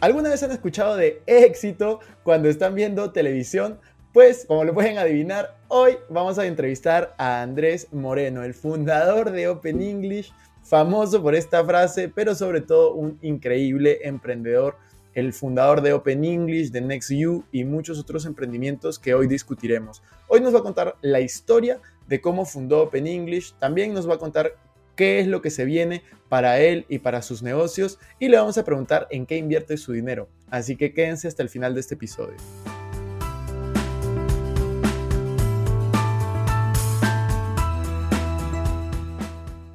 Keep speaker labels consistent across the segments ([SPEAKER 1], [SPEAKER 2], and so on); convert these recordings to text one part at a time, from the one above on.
[SPEAKER 1] ¿Alguna vez han escuchado de éxito cuando están viendo televisión? Pues, como lo pueden adivinar, hoy vamos a entrevistar a Andrés Moreno, el fundador de Open English, famoso por esta frase, pero sobre todo un increíble emprendedor, el fundador de Open English, de NextU y muchos otros emprendimientos que hoy discutiremos. Hoy nos va a contar la historia de cómo fundó Open English, también nos va a contar qué es lo que se viene para él y para sus negocios y le vamos a preguntar en qué invierte su dinero. Así que quédense hasta el final de este episodio.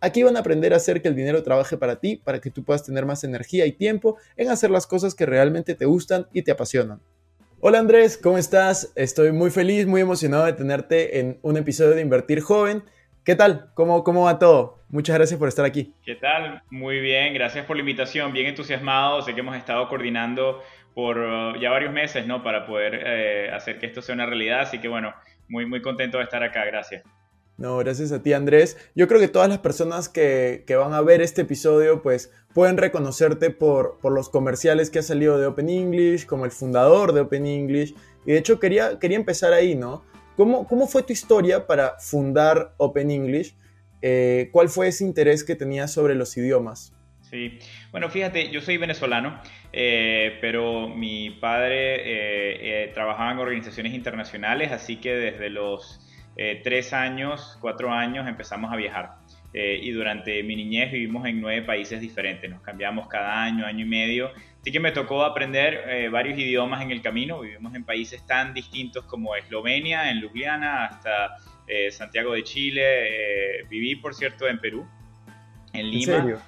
[SPEAKER 1] Aquí van a aprender a hacer que el dinero trabaje para ti, para que tú puedas tener más energía y tiempo en hacer las cosas que realmente te gustan y te apasionan. Hola Andrés, ¿cómo estás? Estoy muy feliz, muy emocionado de tenerte en un episodio de Invertir Joven. ¿Qué tal? ¿Cómo, cómo va todo? Muchas gracias por estar aquí.
[SPEAKER 2] ¿Qué tal? Muy bien, gracias por la invitación, bien entusiasmado. Sé que hemos estado coordinando por uh, ya varios meses, ¿no? Para poder eh, hacer que esto sea una realidad, así que bueno, muy, muy contento de estar acá, gracias.
[SPEAKER 1] No, gracias a ti Andrés. Yo creo que todas las personas que, van a ver este episodio pues pueden reconocerte por, por, los comerciales que ha salido de Open English, como el fundador de Open English. Y de hecho quería, quería empezar ahí, ¿no? ¿Cómo, ¿Cómo fue tu historia para fundar Open English? Eh, ¿Cuál fue ese interés que tenías sobre los idiomas?
[SPEAKER 2] Sí, bueno, fíjate, yo soy venezolano, eh, pero mi padre eh, trabajaba en organizaciones internacionales, así que desde los eh, tres años, cuatro años empezamos a viajar. Eh, y durante mi niñez vivimos en nueve países diferentes, nos cambiamos cada año, año y medio. Así que me tocó aprender eh, varios idiomas en el camino. Vivimos en países tan distintos como Eslovenia, en Ljubljana, hasta Santiago de Chile. viví, por cierto, en Perú en Lima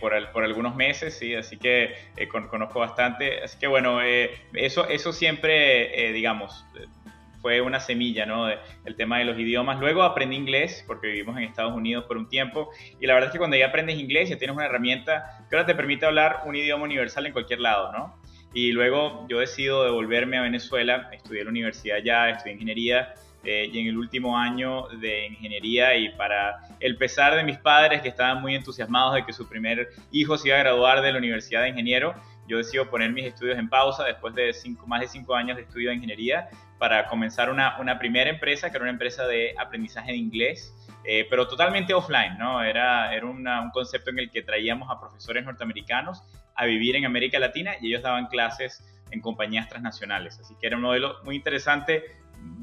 [SPEAKER 2] por, por, algunos meses, sí, así que conozco bastante. Así que bueno, eso, eso siempre, digamos, fue una semilla, ¿no? el tema de los idiomas. Luego aprendí inglés, porque vivimos en Estados Unidos por un tiempo, y la verdad es que cuando ya aprendes inglés, ya tienes una herramienta que ahora te permite hablar un idioma universal en cualquier lado, ¿no? Y luego yo decido devolverme a Venezuela, estudié en la universidad ya, estudié ingeniería, eh, y en el último año de ingeniería y para el pesar de mis padres que estaban muy entusiasmados de que su primer hijo se iba a graduar de la Universidad de Ingeniero, yo decido poner mis estudios en pausa después de cinco, más de cinco años de estudio de ingeniería para comenzar una, una primera empresa, que era una empresa de aprendizaje de inglés, eh, pero totalmente offline, ¿no? Era, era un concepto en el que traíamos a profesores norteamericanos a vivir en América Latina y ellos daban clases en compañías transnacionales. Así que era un modelo muy interesante,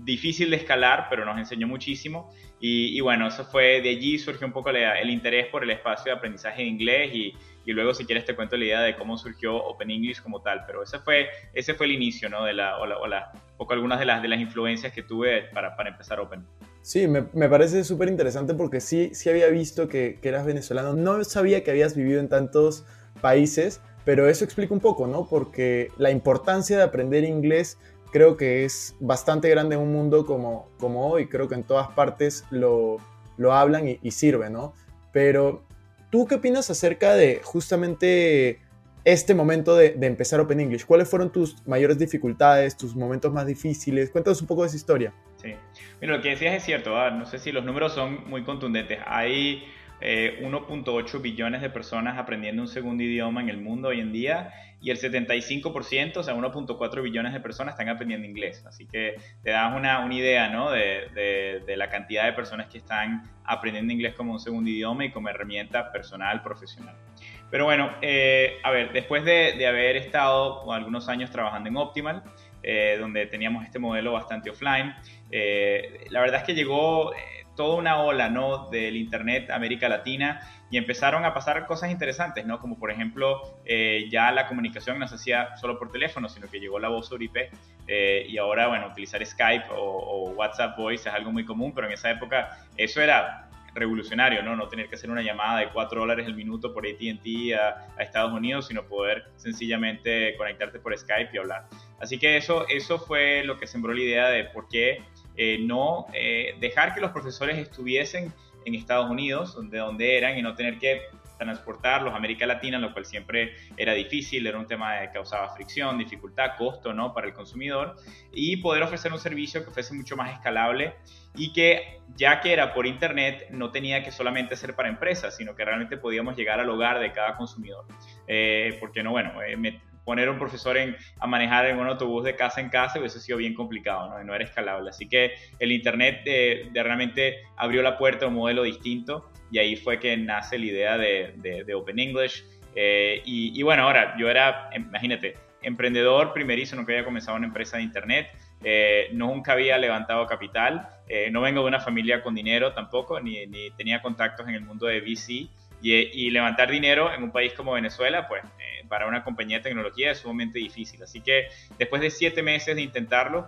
[SPEAKER 2] difícil de escalar, pero nos enseñó muchísimo. Y, bueno, eso fue, de allí surgió un poco el interés por el espacio de aprendizaje de inglés y, y, luego si quieres te cuento la idea de cómo surgió Open English como tal, pero ese fue, ese fue el inicio, ¿no? De la, o, la, o poco algunas de las, de las influencias que tuve para, para empezar Open.
[SPEAKER 1] Sí, me, me parece súper interesante porque sí, sí había visto que, que eras venezolano, no sabía que habías vivido en tantos países, pero eso explica un poco, ¿no? Porque la importancia de aprender inglés creo que es bastante grande en un mundo como, como hoy, creo que en todas partes lo, lo hablan y, sirve, ¿no? Pero, ¿tú qué opinas acerca de justamente este momento de, empezar Open English? ¿Cuáles fueron tus mayores dificultades, tus momentos más difíciles? Cuéntanos un poco de esa historia.
[SPEAKER 2] Sí, Mira, lo que decías es cierto, no sé si los números son muy contundentes. Hay 1.8 eh, billones de personas aprendiendo un segundo idioma en el mundo hoy en día y el 75%, o sea, 1.4 billones de personas están aprendiendo inglés. Así que te das una, una idea ¿no? de, de, la cantidad de personas que están aprendiendo inglés como un segundo idioma y como herramienta personal, profesional. Pero bueno, eh, a ver, después de, de, haber estado algunos años trabajando en Optimal, eh, donde teníamos este modelo bastante offline, la verdad es que llegó toda una ola ¿no? del Internet América Latina y empezaron a pasar cosas interesantes, ¿no? como por ejemplo eh, ya la comunicación no se hacía solo por teléfono, sino que llegó la voz sobre IP eh, y ahora bueno, utilizar Skype o, WhatsApp Voice es algo muy común, pero en esa época eso era revolucionario, ¿no? No tener que hacer una llamada de 4 dólares el minuto por ATT a, Estados Unidos, sino poder sencillamente conectarte por Skype y hablar. Así que eso, eso fue lo que sembró la idea de por qué eh, no dejar que los profesores estuviesen en Estados Unidos, donde, donde eran, y no tener que transportarlos a América Latina, lo cual siempre era difícil, era un tema que causaba fricción, dificultad, costo ¿no? para el consumidor, y poder ofrecer un servicio que fuese mucho más escalable y que ya que era por internet no tenía que solamente ser para empresas, sino que realmente podíamos llegar al hogar de cada consumidor. Eh, porque no, bueno, eh, poner a un profesor en, a manejar en un autobús de casa en casa hubiese sido bien complicado, ¿no? no era escalable. Así que el internet de, realmente abrió la puerta a un modelo distinto y ahí fue que nace la idea de, de, Open English. Eh, y, y bueno, ahora yo era, imagínate, emprendedor primerizo, nunca había comenzado una empresa de internet eh, nunca había levantado capital, eh, no vengo de una familia con dinero tampoco, ni, tenía contactos en el mundo de VC. Y, levantar dinero en un país como Venezuela, pues eh, para una compañía de tecnología es sumamente difícil. Así que después de siete meses de intentarlo,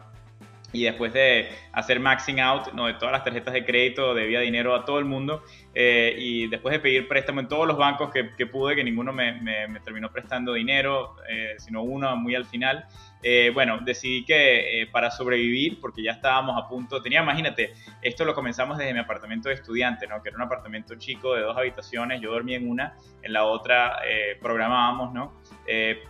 [SPEAKER 2] y después de hacer maxing out ¿no? de todas las tarjetas de crédito, debía dinero a todo el mundo y después de pedir préstamo en todos los bancos que, pude, que ninguno me, terminó prestando dinero, sino uno muy al final, eh, bueno, decidí que eh, para sobrevivir, porque ya estábamos a punto, tenía, imagínate, esto lo comenzamos desde mi apartamento de estudiante, ¿no? Que era un apartamento chico de dos habitaciones, yo dormía en una, en la otra eh, programábamos, ¿no?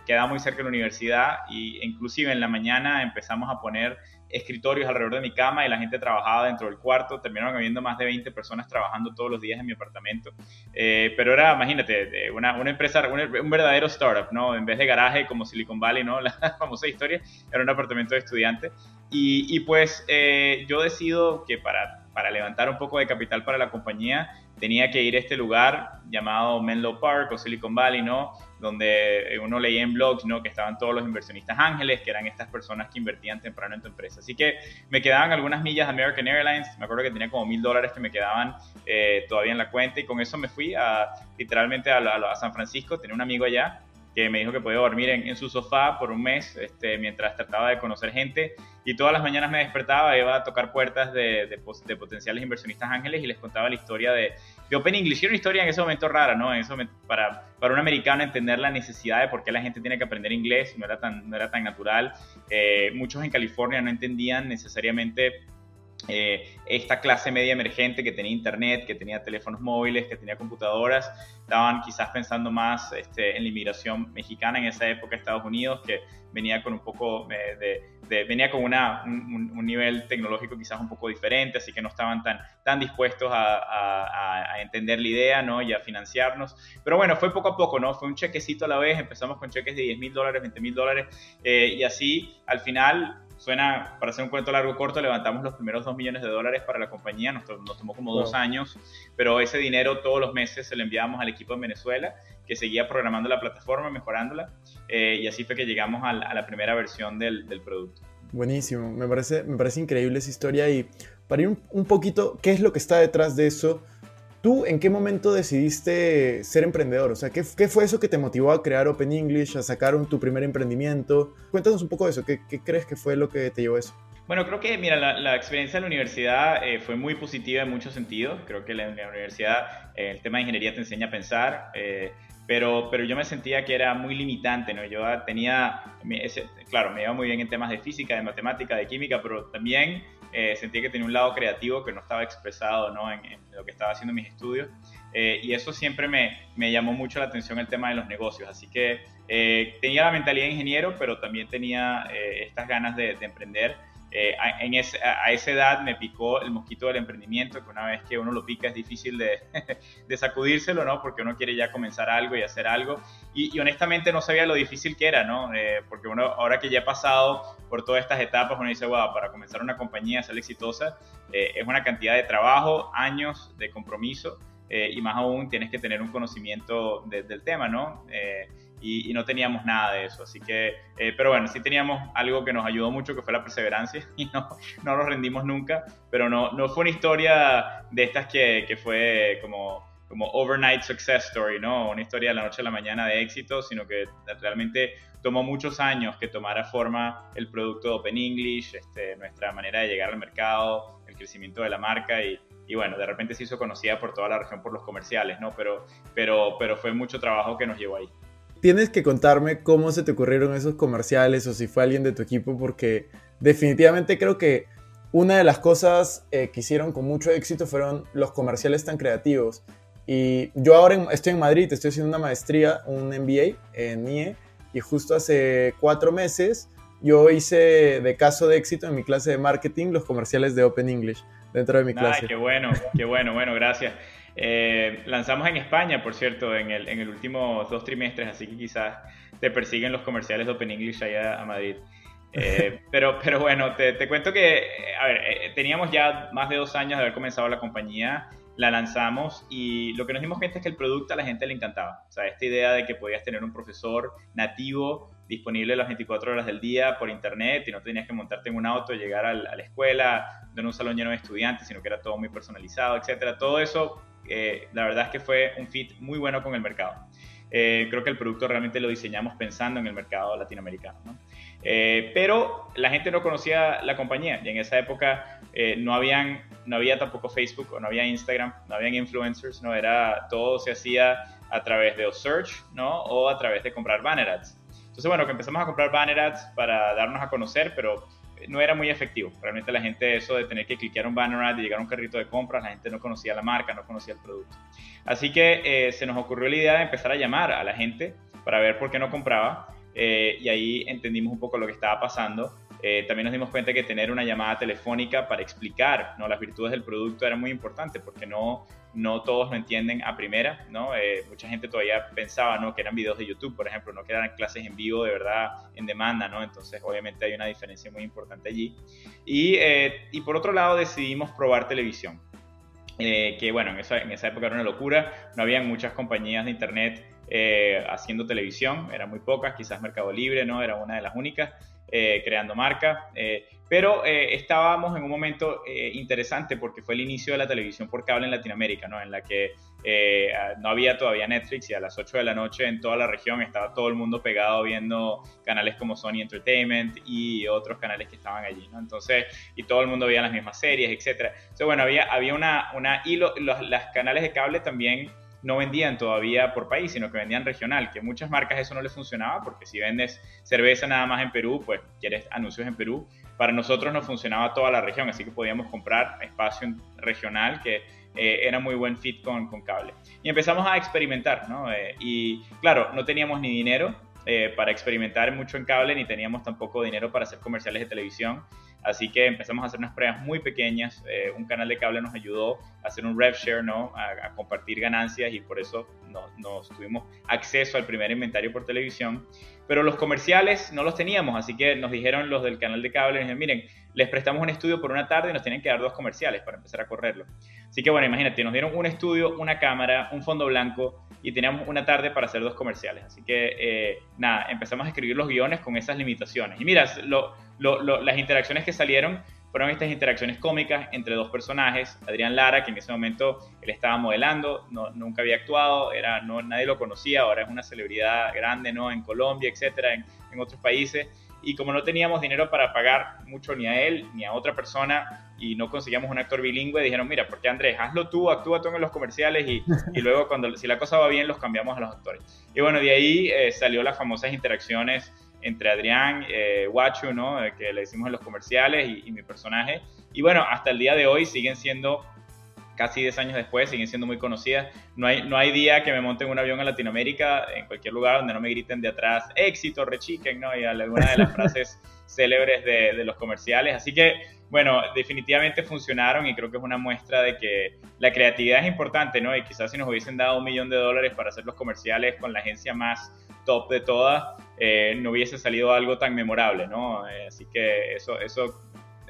[SPEAKER 2] quedaba muy cerca de la universidad y inclusive en la mañana empezamos a poner escritorios alrededor de mi cama y la gente trabajaba dentro del cuarto. Terminaron habiendo más de 20 personas trabajando todos los días en mi apartamento. Eh, pero era, imagínate, una, una empresa, un, verdadero startup, ¿no? En vez de garaje como Silicon Valley, ¿no? La famosa historia, era un apartamento de estudiante. Y, pues eh, yo decido que para, para levantar un poco de capital para la compañía, tenía que ir a este lugar llamado Menlo Park o Silicon Valley, ¿no? Donde uno leía en blogs ¿no? que estaban todos los inversionistas ángeles, que eran estas personas que invertían temprano en tu empresa. Así que me quedaban algunas millas de American Airlines, me acuerdo que tenía como mil dólares que me quedaban eh, todavía en la cuenta y con eso me fui a, literalmente a, San Francisco, tenía un amigo allá que me dijo que podía dormir en, su sofá por un mes este, mientras trataba de conocer gente y todas las mañanas me despertaba, iba a tocar puertas de, de, potenciales inversionistas ángeles y les contaba la historia de, de, Open English. Era una historia en ese momento rara, ¿no? En ese momento, para, para un americano entender la necesidad de por qué la gente tiene que aprender inglés no era tan, no era tan natural. Eh, muchos en California no entendían necesariamente eh, esta clase media emergente que tenía internet, que tenía teléfonos móviles, que tenía computadoras, estaban quizás pensando más este, en la inmigración mexicana en esa época Estados Unidos, que venía con un poco eh, de, venía con una, un, nivel tecnológico quizás un poco diferente, así que no estaban tan, tan dispuestos a, entender la idea ¿no? y a financiarnos. Pero bueno, fue poco a poco, ¿no? Fue un chequecito a la vez, empezamos con cheques de 10 mil dólares, 20 mil dólares, eh, y así al final suena, para hacer un cuento largo corto, levantamos los primeros 2 millones de dólares para la compañía, nos, tomó como dos años, pero ese dinero todos los meses se lo enviábamos al equipo en Venezuela, que seguía programando la plataforma, mejorándola, eh, y así fue que llegamos a la, primera versión del, producto.
[SPEAKER 1] Buenísimo, me parece, me parece increíble esa historia y para ir un, un poquito, ¿qué es lo que está detrás de eso? ¿Tú en qué momento decidiste ser emprendedor? O sea, ¿qué, ¿qué, fue eso que te motivó a crear Open English, a sacar un, tu primer emprendimiento? Cuéntanos un poco de eso. ¿Qué, ¿Qué, crees que fue lo que te llevó a eso?
[SPEAKER 2] Bueno, creo que, mira, la, experiencia en la universidad eh, fue muy positiva en muchos sentidos. Creo que en la, universidad eh, el tema de ingeniería te enseña a pensar, eh, pero, pero yo me sentía que era muy limitante, ¿no? Yo tenía, ese, claro, me iba muy bien en temas de física, de matemática, de química, pero también eh, sentía que tenía un lado creativo que no estaba expresado ¿no? En, lo que estaba haciendo mis estudios. Eh, y eso siempre me, me, llamó mucho la atención el tema de los negocios. Así que eh, tenía la mentalidad de ingeniero, pero también tenía estas ganas de, de emprender. Eh, a, en a, esa edad me picó el mosquito del emprendimiento, que una vez que uno lo pica es difícil de, de sacudírselo, ¿no? Porque uno quiere ya comenzar algo y hacer algo. Y, honestamente no sabía lo difícil que era, ¿no? Eh, porque uno, ahora que ya he pasado por todas estas etapas, uno dice, wow, para comenzar una compañía, ser exitosa, eh, es una cantidad de trabajo, años de compromiso. y más aún tienes que tener un conocimiento del tema, ¿no? Y, no teníamos nada de eso. Así que, eh, pero bueno, sí teníamos algo que nos ayudó mucho, que fue la perseverancia y no, no nos rendimos nunca, pero no, no fue una historia de estas que, que fue como, como overnight success story, ¿no? Una historia de la noche a la mañana de éxito, sino que realmente tomó muchos años que tomara forma el producto de Open English, este, nuestra manera de llegar al mercado, el crecimiento de la marca y, y bueno, de repente se hizo conocida por toda la región por los comerciales, ¿no? Pero, pero, pero fue mucho trabajo que nos llevó ahí.
[SPEAKER 1] Tienes que contarme cómo se te ocurrieron esos comerciales o si fue alguien de tu equipo, porque definitivamente creo que una de las cosas eh, que hicieron con mucho éxito fueron los comerciales tan creativos. Y yo ahora estoy en Madrid, estoy haciendo una maestría, un MBA en IE, y justo hace cuatro meses yo hice de caso de éxito en mi clase de marketing los comerciales de Open English dentro de mi clase.
[SPEAKER 2] Ay, qué bueno, qué bueno, bueno, gracias. Eh, lanzamos en España, por cierto, en el, en el último dos trimestres, así que quizás te persiguen los comerciales de Open English allá a Madrid. Eh, pero, pero bueno, te, te, cuento que, a ver, eh, teníamos ya más de dos años de haber comenzado la compañía, la lanzamos y lo que nos dimos cuenta es que el producto a la gente le encantaba. O sea, esta idea de que podías tener un profesor nativo disponible las 24 horas del día por internet y no tenías que montarte en un auto, llegar a la escuela, no en un salón lleno de estudiantes, sino que era todo muy personalizado, etcétera. Todo eso, eh, la verdad es que fue un fit muy bueno con el mercado. Eh, creo que el producto realmente lo diseñamos pensando en el mercado latinoamericano. Eh, pero la gente no conocía la compañía y en esa época no, habían, no había tampoco Facebook o no había Instagram, no habían influencers, no era todo se hacía a través de search ¿no? o a través de comprar banner ads. Entonces, bueno, que empezamos a comprar banner ads para darnos a conocer, pero no era muy efectivo. Realmente la gente, eso de tener que cliquear un banner ad y llegar a un carrito de compras, la gente no conocía la marca, no conocía el producto. Así que eh, se nos ocurrió la idea de empezar a llamar a la gente para ver por qué no compraba. Eh, y ahí entendimos un poco lo que estaba pasando. Eh, también nos dimos cuenta que tener una llamada telefónica para explicar ¿no? las virtudes del producto era muy importante porque no, no todos lo entienden a primera, ¿no? Eh, mucha gente todavía pensaba, ¿no? Que eran videos de YouTube, por ejemplo, no que eran clases en vivo de verdad en demanda, ¿no? Entonces, obviamente hay una diferencia muy importante allí. Y, eh, y por otro lado, decidimos probar televisión. Eh, que bueno, en esa, en esa, época era una locura, no habían muchas compañías de internet haciendo televisión, eran muy pocas, quizás Mercado Libre, ¿no? Era una de las únicas. Eh, creando marca. Eh, pero eh, estábamos en un momento interesante porque fue el inicio de la televisión por cable en Latinoamérica, ¿no? en la que no había todavía Netflix y a las 8 de la noche en toda la región estaba todo el mundo pegado viendo canales como Sony Entertainment y otros canales que estaban allí. ¿no? Entonces, y todo el mundo veía las mismas series, etc. Entonces, bueno, había, había una, una y los, las canales de cable también no vendían todavía por país, sino que vendían regional, que muchas marcas eso no les funcionaba, porque si vendes cerveza nada más en Perú, pues quieres anuncios en Perú. Para nosotros no funcionaba toda la región, así que podíamos comprar espacio regional que eh, era muy buen fit con, con, cable. Y empezamos a experimentar, ¿no? Eh, y claro, no teníamos ni dinero eh, para experimentar mucho en cable, ni teníamos tampoco dinero para hacer comerciales de televisión. Así que empezamos a hacer unas pruebas muy pequeñas. Eh, un canal de cable nos ayudó a hacer un rev share, ¿no? A, compartir ganancias y por eso nos tuvimos acceso al primer inventario por televisión. Pero los comerciales no los teníamos, así que nos dijeron los del canal de cable, miren, les prestamos un estudio por una tarde y nos tienen que dar dos comerciales para empezar a correrlo. Así que bueno, imagínate, nos dieron un estudio, una cámara, un fondo blanco y teníamos una tarde para hacer dos comerciales. Así que eh, nada, empezamos a escribir los guiones con esas limitaciones. Y mira, lo, las interacciones que salieron fueron estas interacciones cómicas entre dos personajes, Adrián Lara, que en ese momento él estaba modelando, no, nunca había actuado, era, no, nadie lo conocía, ahora es una celebridad grande ¿no? en Colombia, etcétera, en, en otros países. Y como no teníamos dinero para pagar mucho ni a él ni a otra persona y no conseguíamos un actor bilingüe, dijeron, mira, ¿por qué Andrés? Hazlo tú, actúa tú en los comerciales y, y luego cuando si la cosa va bien los cambiamos a los actores. Y bueno, de ahí eh, salió las famosas interacciones entre Adrián, eh, Guacho, ¿no? Eh, que le decimos en los comerciales y, mi personaje. Y bueno, hasta el día de hoy siguen siendo, casi 10 años después, siguen siendo muy conocidas. No hay, no hay día que me monte en un avión en Latinoamérica, en cualquier lugar donde no me griten de atrás, éxito, rechiquen, ¿no? Y alguna de las frases célebres de, de los comerciales. Así que bueno, definitivamente funcionaron y creo que es una muestra de que la creatividad es importante, ¿no? Y quizás si nos hubiesen dado un millón de dólares para hacer los comerciales con la agencia más top de todas, eh, no hubiese salido algo tan memorable, ¿no? Eh, así que eso, eso,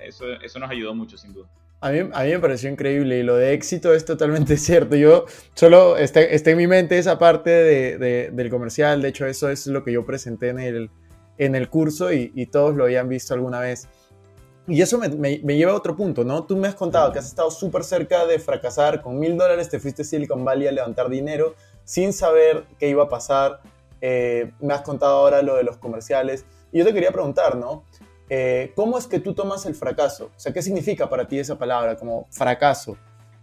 [SPEAKER 2] eso, eso nos ayudó mucho, sin duda.
[SPEAKER 1] A mí, a mí, me pareció increíble y lo de éxito es totalmente cierto. Yo solo está, está en mi mente esa parte de, de, del comercial. De hecho, eso es lo que yo presenté en el, en el curso y, y todos lo habían visto alguna vez. Y eso me, me, me, lleva a otro punto, ¿no? Tú me has contado que has estado súper cerca de fracasar. Con mil dólares te fuiste a Silicon Valley a levantar dinero sin saber qué iba a pasar. Eh, me has contado ahora lo de los comerciales. Y yo te quería preguntar, ¿no? Eh, ¿Cómo es que tú tomas el fracaso? O sea, ¿qué significa para ti esa palabra como fracaso?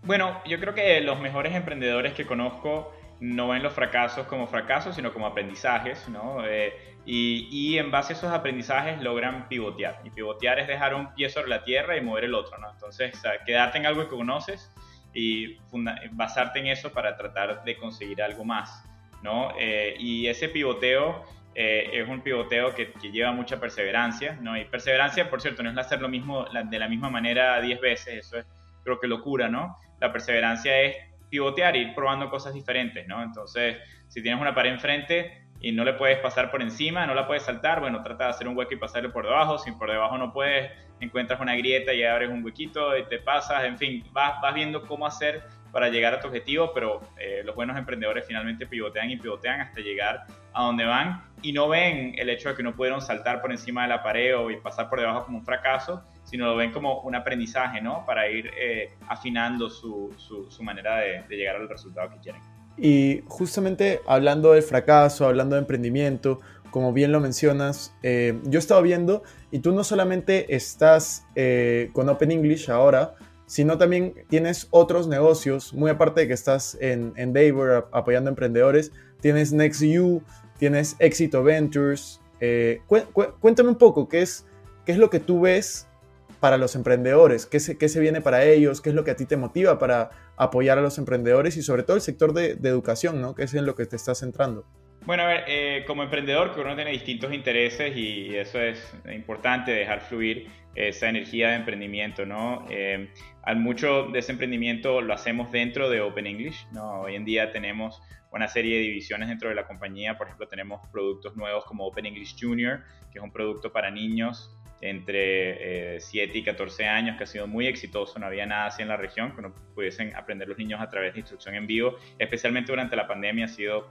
[SPEAKER 2] Bueno, yo creo que los mejores emprendedores que conozco no ven los fracasos como fracasos, sino como aprendizajes, ¿no? Eh, y, en base a esos aprendizajes logran pivotear. Y pivotear es dejar un pie sobre la tierra y mover el otro, ¿no? Entonces, quedarte en algo que conoces y basarte en eso para tratar de conseguir algo más, ¿no? Eh, y ese pivoteo eh, es un pivoteo que, lleva mucha perseverancia, ¿no? Y perseverancia, por cierto, no es hacer lo mismo de la misma manera 10 veces, eso es creo que locura, ¿no? La perseverancia es pivotear, ir probando cosas diferentes, ¿no? Entonces, si tienes una pared enfrente y no le puedes pasar por encima, no la puedes saltar, bueno, trata de hacer un hueco y pasarle por debajo, si por debajo no puedes, encuentras una grieta y abres un huequito y te pasas, en fin, vas, vas viendo cómo hacer para llegar a tu objetivo, pero eh, los buenos emprendedores finalmente pivotean y pivotean hasta llegar a donde van y no ven el hecho de que no pudieron saltar por encima de la pared o pasar por debajo como un fracaso, sino lo ven como un aprendizaje, ¿no? Para ir eh, afinando su, su, manera de, llegar al resultado que quieren.
[SPEAKER 1] Y justamente hablando del fracaso, hablando de emprendimiento, como bien lo mencionas, eh, yo he estado viendo y tú no solamente estás con Open English ahora, sino también tienes otros negocios, muy aparte de que estás en Endeavor apoyando emprendedores, tienes NextU, tienes Éxito Ventures. Eh, cuéntame un poco, ¿qué es, ¿qué es lo que tú ves para los emprendedores? ¿Qué se, ¿Qué se viene para ellos? ¿Qué es lo que a ti te motiva para apoyar a los emprendedores y sobre todo el sector de, educación, ¿no? que es en lo que te estás centrando?
[SPEAKER 2] Bueno, a ver, eh, como emprendedor, que uno tiene distintos intereses y eso es importante, dejar fluir esa energía de emprendimiento, ¿no? Eh, mucho de ese emprendimiento lo hacemos dentro de Open English, ¿no? Hoy en día tenemos una serie de divisiones dentro de la compañía, por ejemplo, tenemos productos nuevos como Open English Junior, que es un producto para niños entre 7 eh, y 14 años, que ha sido muy exitoso, no había nada así en la región, que no pudiesen aprender los niños a través de instrucción en vivo, especialmente durante la pandemia ha sido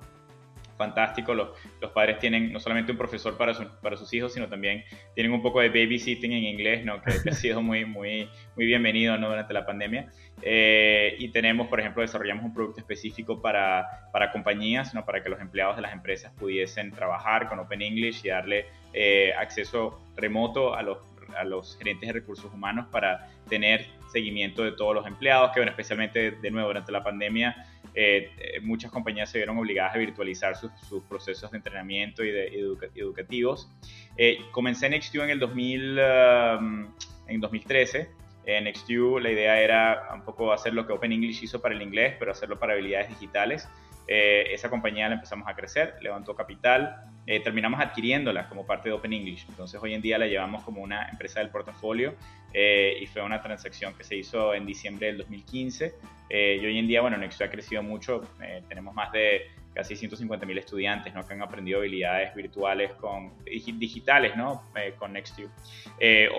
[SPEAKER 2] fantástico. Los, los, padres tienen no solamente un profesor para, para sus hijos, sino también tienen un poco de babysitting en inglés, ¿no? que, ha sido muy, muy, muy bienvenido ¿no? durante la pandemia. Eh, y tenemos, por ejemplo, desarrollamos un producto específico para, para compañías, ¿no? para que los empleados de las empresas pudiesen trabajar con Open English y darle eh, acceso remoto a los, a los gerentes de recursos humanos para tener seguimiento de todos los empleados, que bueno, especialmente de nuevo durante la pandemia eh, eh, muchas compañías se vieron obligadas a virtualizar sus, procesos de entrenamiento y de educativos. Eh, comencé en NextU en el 2000, um, en 2013. En NextU la idea era un poco hacer lo que Open English hizo para el inglés, pero hacerlo para habilidades digitales. Eh, esa compañía la empezamos a crecer, levantó capital, eh, terminamos adquiriéndola como parte de Open English. Entonces hoy en día la llevamos como una empresa del portafolio eh, y fue una transacción que se hizo en diciembre del 2015. y hoy en día, bueno, Nextdoor ha crecido mucho, tenemos más de casi 150 mil estudiantes ¿no? que han aprendido habilidades virtuales con, digitales ¿no? con NextView.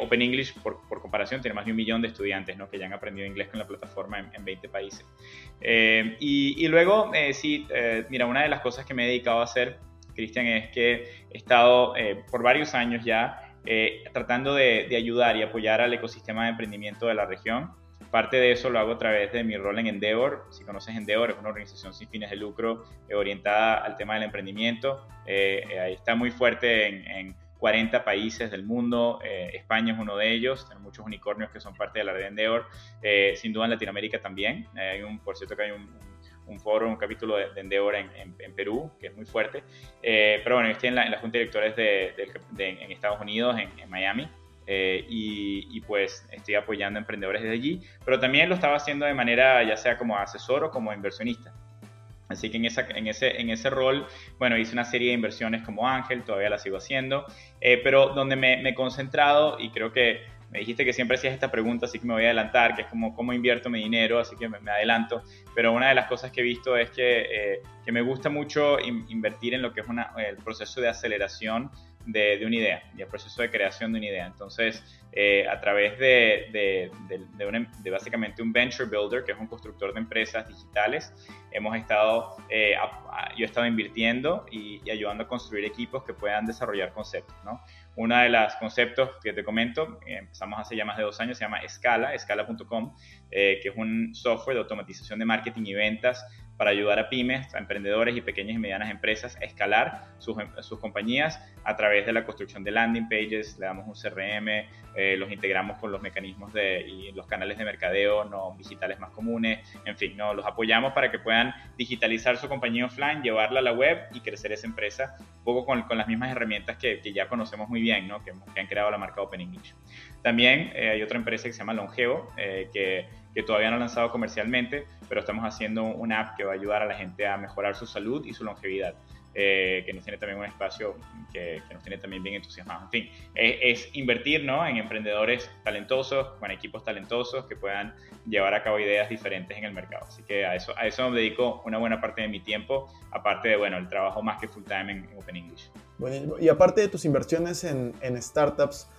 [SPEAKER 2] Open English, por, por, comparación, tiene más de un millón de estudiantes ¿no? que ya han aprendido inglés con la plataforma en, en 20 países. y, y, luego, sí, eh, mira, una de las cosas que me he dedicado a hacer, Cristian, es que he estado eh, por varios años ya eh, tratando de, ayudar y apoyar al ecosistema de emprendimiento de la región. Parte de eso lo hago a través de mi rol en Endeavor. Si conoces Endeavor, es una organización sin fines de lucro orientada al tema del emprendimiento. ahí está muy fuerte en, 40 países del mundo. España es uno de ellos. Tenemos muchos unicornios que son parte de la red Endeavor. sin duda en Latinoamérica también. hay un, por cierto que hay un foro, un capítulo de, Endeavor en, en, Perú, que es muy fuerte. Eh, pero bueno, estoy en la, en la Junta de Directores de, en Estados Unidos, en, Miami, eh, y, pues estoy apoyando a emprendedores desde allí, pero también lo estaba haciendo de manera ya sea como asesor o como inversionista. Así que en, esa, en, ese, en ese rol, bueno, hice una serie de inversiones como Ángel, todavía la sigo haciendo, eh, pero donde me, me, he concentrado y creo que me dijiste que siempre hacías esta pregunta, así que me voy a adelantar, que es como cómo invierto mi dinero, así que me, adelanto. Pero una de las cosas que he visto es que, eh, que me gusta mucho invertir en lo que es una, el proceso de aceleración de, una idea y el proceso de creación de una idea. Entonces, eh, a través de, de, de, básicamente un venture builder, que es un constructor de empresas digitales, hemos estado, eh, yo he estado invirtiendo y, ayudando a construir equipos que puedan desarrollar conceptos. ¿no? Uno de los conceptos que te comento, eh, empezamos hace ya más de dos años, se llama Scala, scala.com, que es un software de automatización de marketing y ventas para ayudar a pymes, a emprendedores y pequeñas y medianas empresas a escalar sus, sus compañías a través de la construcción de landing pages, le damos un CRM, eh, los integramos con los mecanismos de, y los canales de mercadeo no digitales más comunes, en fin, ¿no? los apoyamos para que puedan digitalizar su compañía offline, llevarla a la web y crecer esa empresa un poco con, con las mismas herramientas que, que, ya conocemos muy bien, ¿no? que, que han creado la marca Open English. También eh, hay otra empresa que se llama Longevo, eh, que, que, todavía no ha lanzado comercialmente, pero estamos haciendo una app que va a ayudar a la gente a mejorar su salud y su longevidad. Eh, que nos tiene también un espacio que, que, nos tiene también bien entusiasmados. En fin, es, es invertir ¿no? en emprendedores talentosos, con equipos talentosos que puedan llevar a cabo ideas diferentes en el mercado. Así que a eso, a eso me dedico una buena parte de mi tiempo, aparte de, bueno, el trabajo más que full time en, en Open English.
[SPEAKER 1] Bueno, y aparte de tus inversiones en, en startups,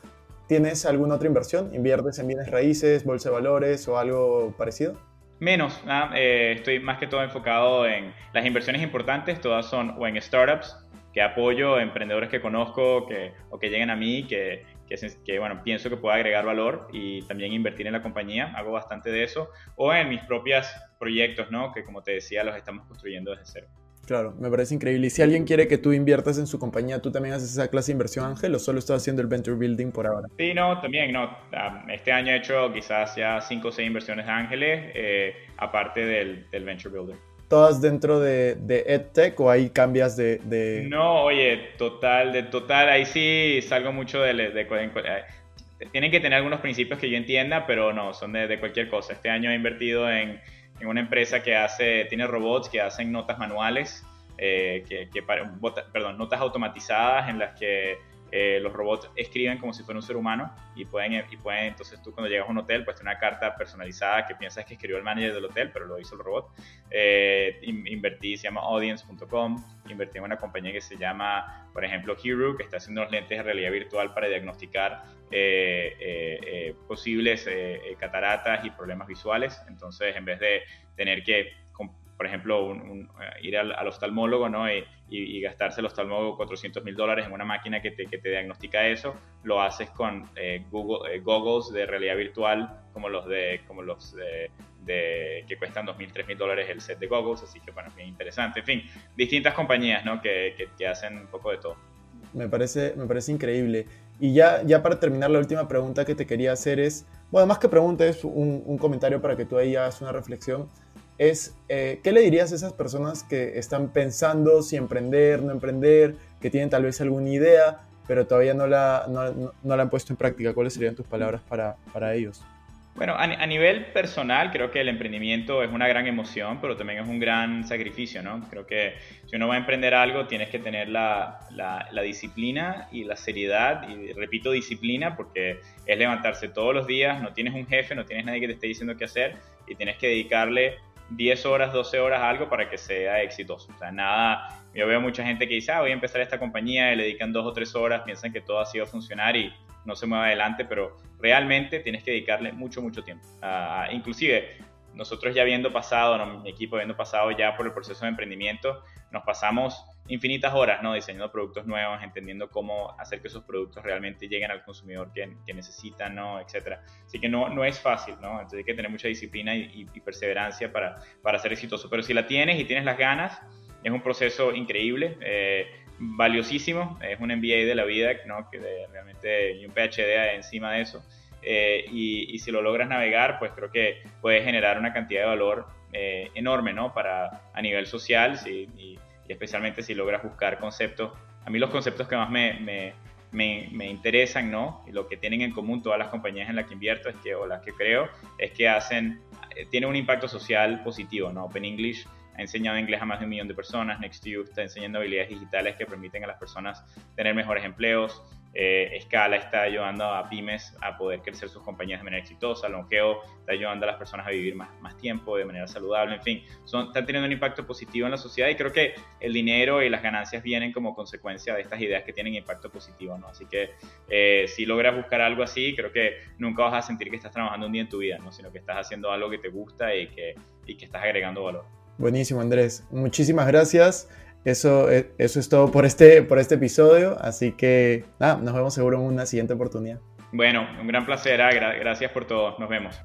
[SPEAKER 1] ¿Tienes alguna otra inversión? ¿Inviertes en bienes raíces, bolsa de valores o algo parecido?
[SPEAKER 2] Menos, ¿ah? eh, estoy más que todo enfocado en las inversiones importantes, todas son o en startups, que apoyo emprendedores que conozco que, o que lleguen a mí, que, que, que, bueno, pienso que pueda agregar valor y también invertir en la compañía, hago bastante de eso, o en mis propios proyectos, ¿no? que como te decía, los estamos construyendo desde cero.
[SPEAKER 1] Claro, me parece increíble. Y si alguien quiere que tú inviertas en su compañía, ¿tú también haces esa clase de inversión, Ángel, o solo estás haciendo el venture building por ahora?
[SPEAKER 2] Sí, no, también, no. Este año he hecho quizás ya 5 o 6 inversiones de ángeles, eh, aparte del, del, venture builder.
[SPEAKER 1] ¿Todas dentro de, de EdTech o ahí cambias de, de,
[SPEAKER 2] No, oye, total, de total, ahí sí salgo mucho de... de, de tienen que tener algunos principios que yo entienda, pero no, son de, cualquier cosa. Este año he invertido en en una empresa que hace, tiene robots que hacen notas manuales, eh, que, que perdón, notas automatizadas en las que eh, los robots escriben como si fuera un ser humano y pueden, y pueden, entonces tú cuando llegas a un hotel, pues tener una carta personalizada que piensas que escribió el manager del hotel, pero lo hizo el robot. Eh, invertí, se llama audience.com, invertí en una compañía que se llama, por ejemplo, Hero, que está haciendo unos lentes de realidad virtual para diagnosticar eh, eh, posibles cataratas y problemas visuales. Entonces, en vez de tener que por ejemplo, un, un, ir al, al, oftalmólogo ¿no? y, y, y, gastarse el oftalmólogo 400 mil dólares en una máquina que te, que te, diagnostica eso, lo haces con eh, Google, eh, goggles de realidad virtual como los, de, como los de, de, que cuestan 2.000, 3.000 dólares el set de goggles, así que bueno, bien interesante. En fin, distintas compañías ¿no? que, que, que hacen un poco de todo.
[SPEAKER 1] Me parece, me parece increíble. Y ya, ya para terminar, la última pregunta que te quería hacer es, bueno, más que pregunta, es un, un comentario para que tú ahí hagas una reflexión es, eh, ¿qué le dirías a esas personas que están pensando si emprender, no emprender, que tienen tal vez alguna idea, pero todavía no la, han puesto en práctica? ¿Cuáles serían tus palabras para, ellos?
[SPEAKER 2] Bueno, a, nivel personal creo que el emprendimiento es una gran emoción, pero también es un gran sacrificio, ¿no? Creo que si uno va a emprender algo tienes que tener la disciplina y la seriedad, y repito disciplina porque es levantarse todos los días, no tienes un jefe, no tienes nadie que te esté diciendo qué hacer y tienes que dedicarle 10 horas, 12 horas algo para que sea exitoso. O sea, nada, yo veo mucha gente que dice, ah, voy a empezar esta compañía y le dedican 2 o 3 horas, piensan que todo ha sido funcionar y no se mueve adelante, pero realmente tienes que dedicarle mucho, mucho tiempo. Uh, inclusive, nosotros ya habiendo pasado, ¿no? mi equipo habiendo pasado ya por el proceso de emprendimiento, nos pasamos infinitas horas ¿no? diseñando productos nuevos, entendiendo cómo hacer que esos productos realmente lleguen al consumidor que, que necesitan, ¿no? etc. Así que no, no es fácil, ¿no? entonces hay que tener mucha disciplina y, y, perseverancia para, para ser exitoso. Pero si la tienes y tienes las ganas, es un proceso increíble. Eh, valiosísimo, es un MBA de la vida, ¿no? que de, realmente y un PhD encima de eso, eh, y, y, si lo logras navegar, pues creo que puede generar una cantidad de valor eh, enorme, ¿no? Para, a nivel social, sí, y, especialmente si logras buscar conceptos. A mí los conceptos que más me, me, me, me, interesan, ¿no? Y lo que tienen en común todas las compañías en las que invierto es que, o las que creo, es que hacen, eh, tienen un impacto social positivo, ¿no? Open English ha enseñado inglés a más de un millón de personas, NextU está enseñando habilidades digitales que permiten a las personas tener mejores empleos, eh, está ayudando a pymes a poder crecer sus compañías de manera exitosa, Longeo está ayudando a las personas a vivir más, más tiempo de manera saludable, en fin, son, están teniendo un impacto positivo en la sociedad y creo que el dinero y las ganancias vienen como consecuencia de estas ideas que tienen impacto positivo, ¿no? Así que eh, si logras buscar algo así, creo que nunca vas a sentir que estás trabajando un día en tu vida, ¿no? Sino que estás haciendo algo que te gusta y que, y que estás agregando valor.
[SPEAKER 1] Buenísimo, Andrés. Muchísimas gracias. Eso, eh, eso es todo por este, por este episodio, así que nada, nos vemos seguro en una siguiente oportunidad.
[SPEAKER 2] Bueno, un gran placer, gracias por todo, nos vemos.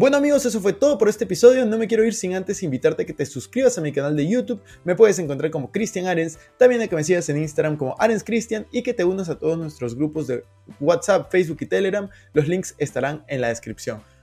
[SPEAKER 1] Bueno amigos, eso fue todo por este episodio. No me quiero ir sin antes invitarte a que te suscribas a mi canal de YouTube. Me puedes encontrar como Cristian Arens, también a que me sigas en Instagram como Arens Cristian y que te unas a todos nuestros grupos de WhatsApp, Facebook y Telegram. Los links estarán en la descripción.